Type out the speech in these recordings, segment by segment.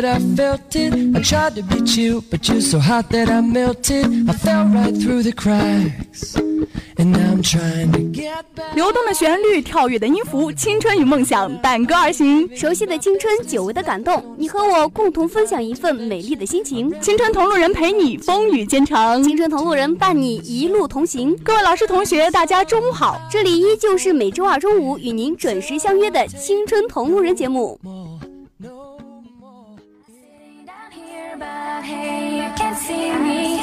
that I felt it. I tried to beat you, but you're so hot that I melted. I fell right through the cracks. And now I'm trying to get back. 流动的旋律，跳跃的音符，青春与梦想伴歌而行。熟悉的青春，久违的感动，你和我共同分享一份美丽的心情。青春同路人陪你风雨兼程，青春同路人伴你一路同行。各位老师同学，大家中午好！这里依旧是每周二中午与您准时相约的青春同路人节目。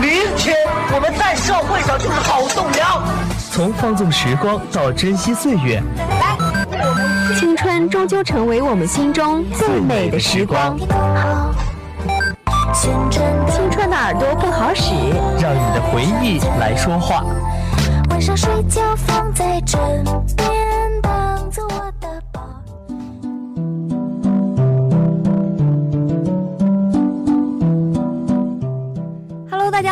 明天我们在社会上就是好栋梁。从放纵时光到珍惜岁月，来青春终究成为我们心中最美的时光。青春的耳朵不好使，让你的回忆来说话。晚上睡觉放在枕边，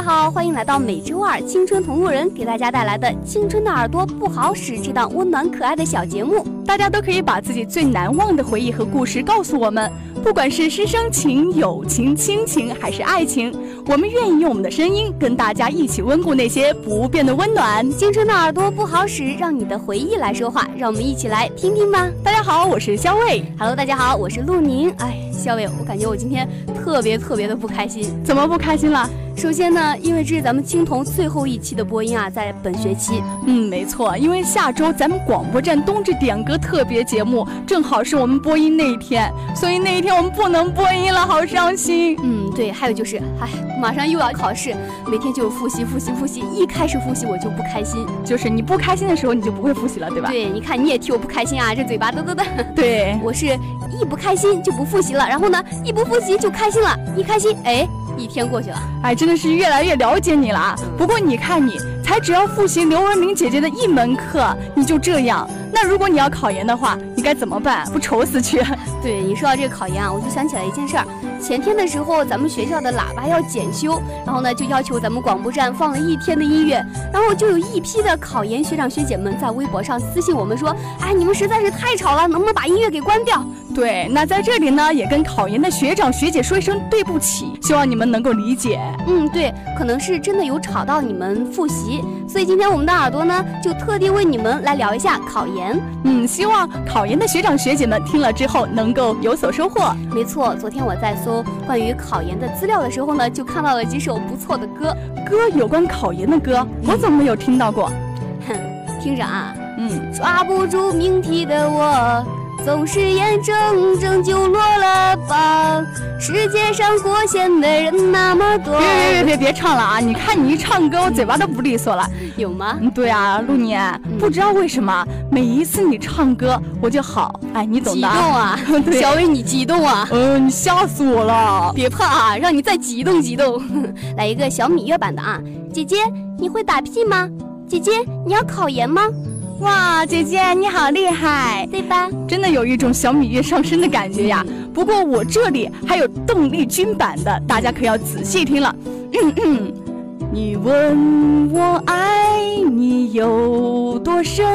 好，欢迎来到每周二青春同路人给大家带来的《青春的耳朵不好使》这档温暖可爱的小节目。大家都可以把自己最难忘的回忆和故事告诉我们，不管是师生情、友情、亲情还是爱情，我们愿意用我们的声音跟大家一起温故那些不变的温暖。青春的耳朵不好使，让你的回忆来说话，让我们一起来听听吧。大家好，我是肖卫。Hello，大家好，我是陆宁。哎，肖卫，我感觉我今天特别特别的不开心。怎么不开心了？首先呢，因为这是咱们青铜最后一期的播音啊，在本学期。嗯，没错，因为下周咱们广播站冬至点歌特别节目正好是我们播音那一天，所以那一天我们不能播音了，好伤心。嗯，对，还有就是，哎，马上又要考试，每天就复习复习复习，一开始复习我就不开心。就是你不开心的时候，你就不会复习了，对吧？对，你看你也替我不开心啊，这嘴巴嘚嘚嘚。对，我是一不开心就不复习了，然后呢，一不复习就开心了，一开心，哎。一天过去了，哎，真的是越来越了解你了啊！不过你看你，才只要复习刘文明姐姐的一门课，你就这样。那如果你要考研的话，你该怎么办？不愁死去？对你说到这个考研啊，我就想起来一件事儿。前天的时候，咱们学校的喇叭要检修，然后呢就要求咱们广播站放了一天的音乐，然后就有一批的考研学长学姐们在微博上私信我们说，哎，你们实在是太吵了，能不能把音乐给关掉？对，那在这里呢，也跟考研的学长学姐说一声对不起，希望你们能够理解。嗯，对，可能是真的有吵到你们复习，所以今天我们的耳朵呢，就特地为你们来聊一下考研。嗯，希望考研的学长学姐们听了之后能够有所收获。没错，昨天我在搜关于考研的资料的时候呢，就看到了几首不错的歌。歌有关考研的歌，我怎么没有听到过？哼，听着啊，嗯，抓不住命题的我。总是眼睁睁就落了榜。世界上过线的人那么多。别别别别别唱了啊！你看你一唱歌，我嘴巴都不利索了。有吗？嗯，对啊，陆年，嗯、不知道为什么每一次你唱歌，我就好，哎，你懂的。激动啊！小伟，你激动啊！嗯、呃，你吓死我了！别怕啊，让你再激动激动。来一个小芈月版的啊！姐姐，你会打屁吗？姐姐，你要考研吗？哇，姐姐你好厉害，对吧？真的有一种小芈月上身的感觉呀。不过我这里还有邓丽君版的，大家可要仔细听了。嗯嗯，你问我爱你有多深，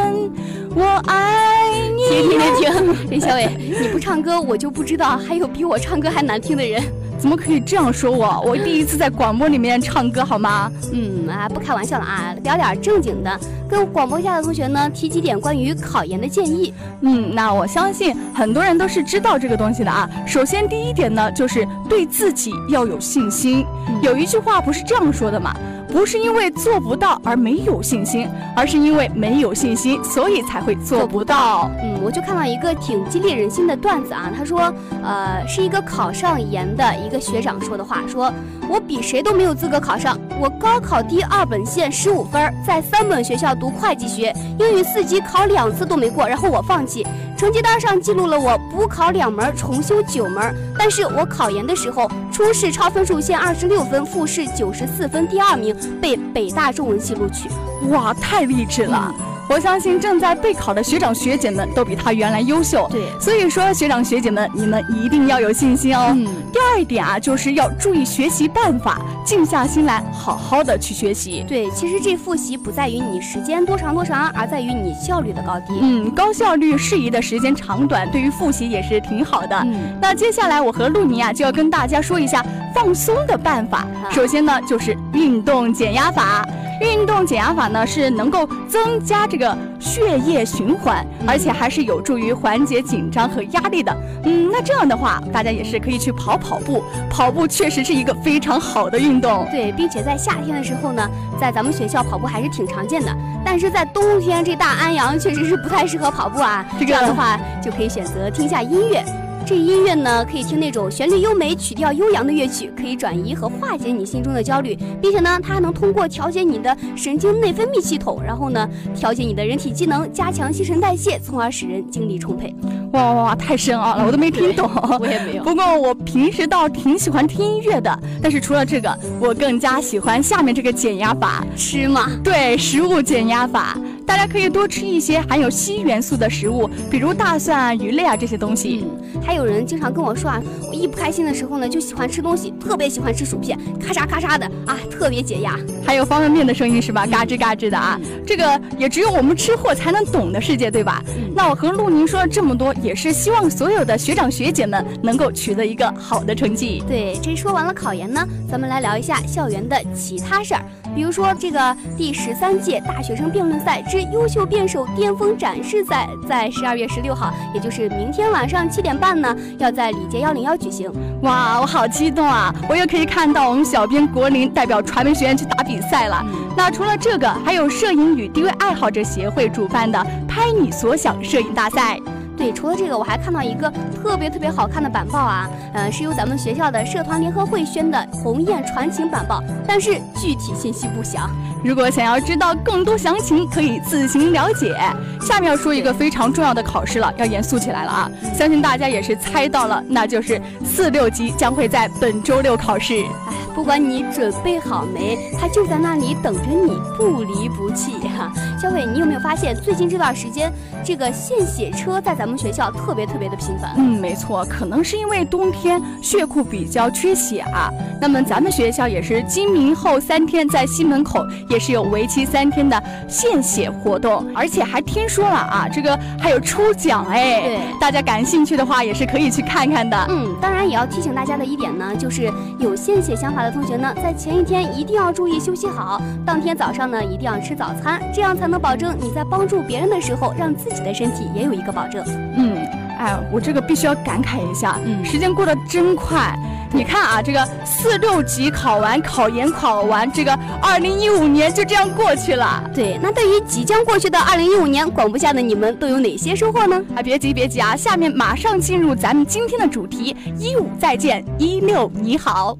我爱你。停停停停，任小伟，你不唱歌，我就不知道还有比我唱歌还难听的人。怎么可以这样说我？我第一次在广播里面唱歌，好吗？嗯啊，不开玩笑了啊，聊点正经的，跟广播下的同学呢提几点关于考研的建议。嗯，那我相信很多人都是知道这个东西的啊。首先第一点呢，就是对自己要有信心。嗯、有一句话不是这样说的吗？不是因为做不到而没有信心，而是因为没有信心，所以才会做不到。嗯，我就看到一个挺激励人心的段子啊，他说，呃，是一个考上研的一个学长说的话，说我比谁都没有资格考上，我高考第二本线十五分，在三本学校读会计学，英语四级考两次都没过，然后我放弃。成绩单上记录了我补考两门，重修九门。但是我考研的时候，初试超分数线二十六分，复试九十四分，第二名被北大中文系录取。哇，太励志了！我相信正在备考的学长学姐们都比他原来优秀。对，所以说学长学姐们，你们一定要有信心哦。嗯，第二点啊，就是要注意学习办法，静下心来，好好的去学习。对，其实这复习不在于你时间多长多长，而在于你效率的高低。嗯，高效率适宜的时间长短，对于复习也是挺好的。嗯，那接下来我和露尼啊就要跟大家说一下放松的办法。首先呢，就是运动减压法。运动减压法呢是能够增加这个血液循环，而且还是有助于缓解紧张和压力的。嗯，那这样的话，大家也是可以去跑跑步，跑步确实是一个非常好的运动。对，并且在夏天的时候呢，在咱们学校跑步还是挺常见的。但是在冬天这大安阳确实是不太适合跑步啊。这样的话就可以选择听下音乐。这音乐呢，可以听那种旋律优美、曲调悠扬的乐曲，可以转移和化解你心中的焦虑，并且呢，它还能通过调节你的神经内分泌系统，然后呢，调节你的人体机能，加强新陈代谢，从而使人精力充沛。哇哇哇，太深奥了，我都没听懂。我也没有。不过我平时倒挺喜欢听音乐的，但是除了这个，我更加喜欢下面这个减压法，吃嘛。对，食物减压法。大家可以多吃一些含有硒元素的食物，比如大蒜啊、鱼类啊这些东西。嗯，还有人经常跟我说啊，我一不开心的时候呢，就喜欢吃东西，特别喜欢吃薯片，咔嚓咔嚓的啊，特别解压。还有方便面的声音是吧？嘎吱嘎吱的啊，这个也只有我们吃货才能懂的世界，对吧？那我和陆宁说了这么多，也是希望所有的学长学姐们能够取得一个好的成绩。对，这说完了考研呢，咱们来聊一下校园的其他事儿。比如说，这个第十三届大学生辩论赛之优秀辩手巅峰展示赛，在十二月十六号，也就是明天晚上七点半呢，要在李杰幺零幺举行。哇，我好激动啊！我又可以看到我们小编国林代表传媒学院去打比赛了。那除了这个，还有摄影与 DV 爱好者协会主办的“拍你所想”摄影大赛。对，除了这个，我还看到一个特别特别好看的板报啊，呃，是由咱们学校的社团联合会宣的鸿雁传情板报，但是具体信息不详。如果想要知道更多详情，可以自行了解。下面要说一个非常重要的考试了，要严肃起来了啊！相信大家也是猜到了，那就是四六级将会在本周六考试。哎，不管你准备好没，它就在那里等着你，不离不弃哈。小伟，你有没有发现最近这段时间，这个献血车在咱咱们学校特别特别的频繁？嗯，没错，可能是因为冬天血库比较缺血啊。那么咱们学校也是今明后三天在西门口。也是有为期三天的献血活动，而且还听说了啊，这个还有抽奖哎，对，大家感兴趣的话也是可以去看看的。嗯，当然也要提醒大家的一点呢，就是有献血想法的同学呢，在前一天一定要注意休息好，当天早上呢一定要吃早餐，这样才能保证你在帮助别人的时候，让自己的身体也有一个保证。嗯，哎，我这个必须要感慨一下，嗯，时间过得真快。你看啊，这个四六级考完，考研考完，这个二零一五年就这样过去了。对，那对于即将过去的二零一五年，广播下的你们都有哪些收获呢？啊，别急别急啊，下面马上进入咱们今天的主题：一五再见，一六你好。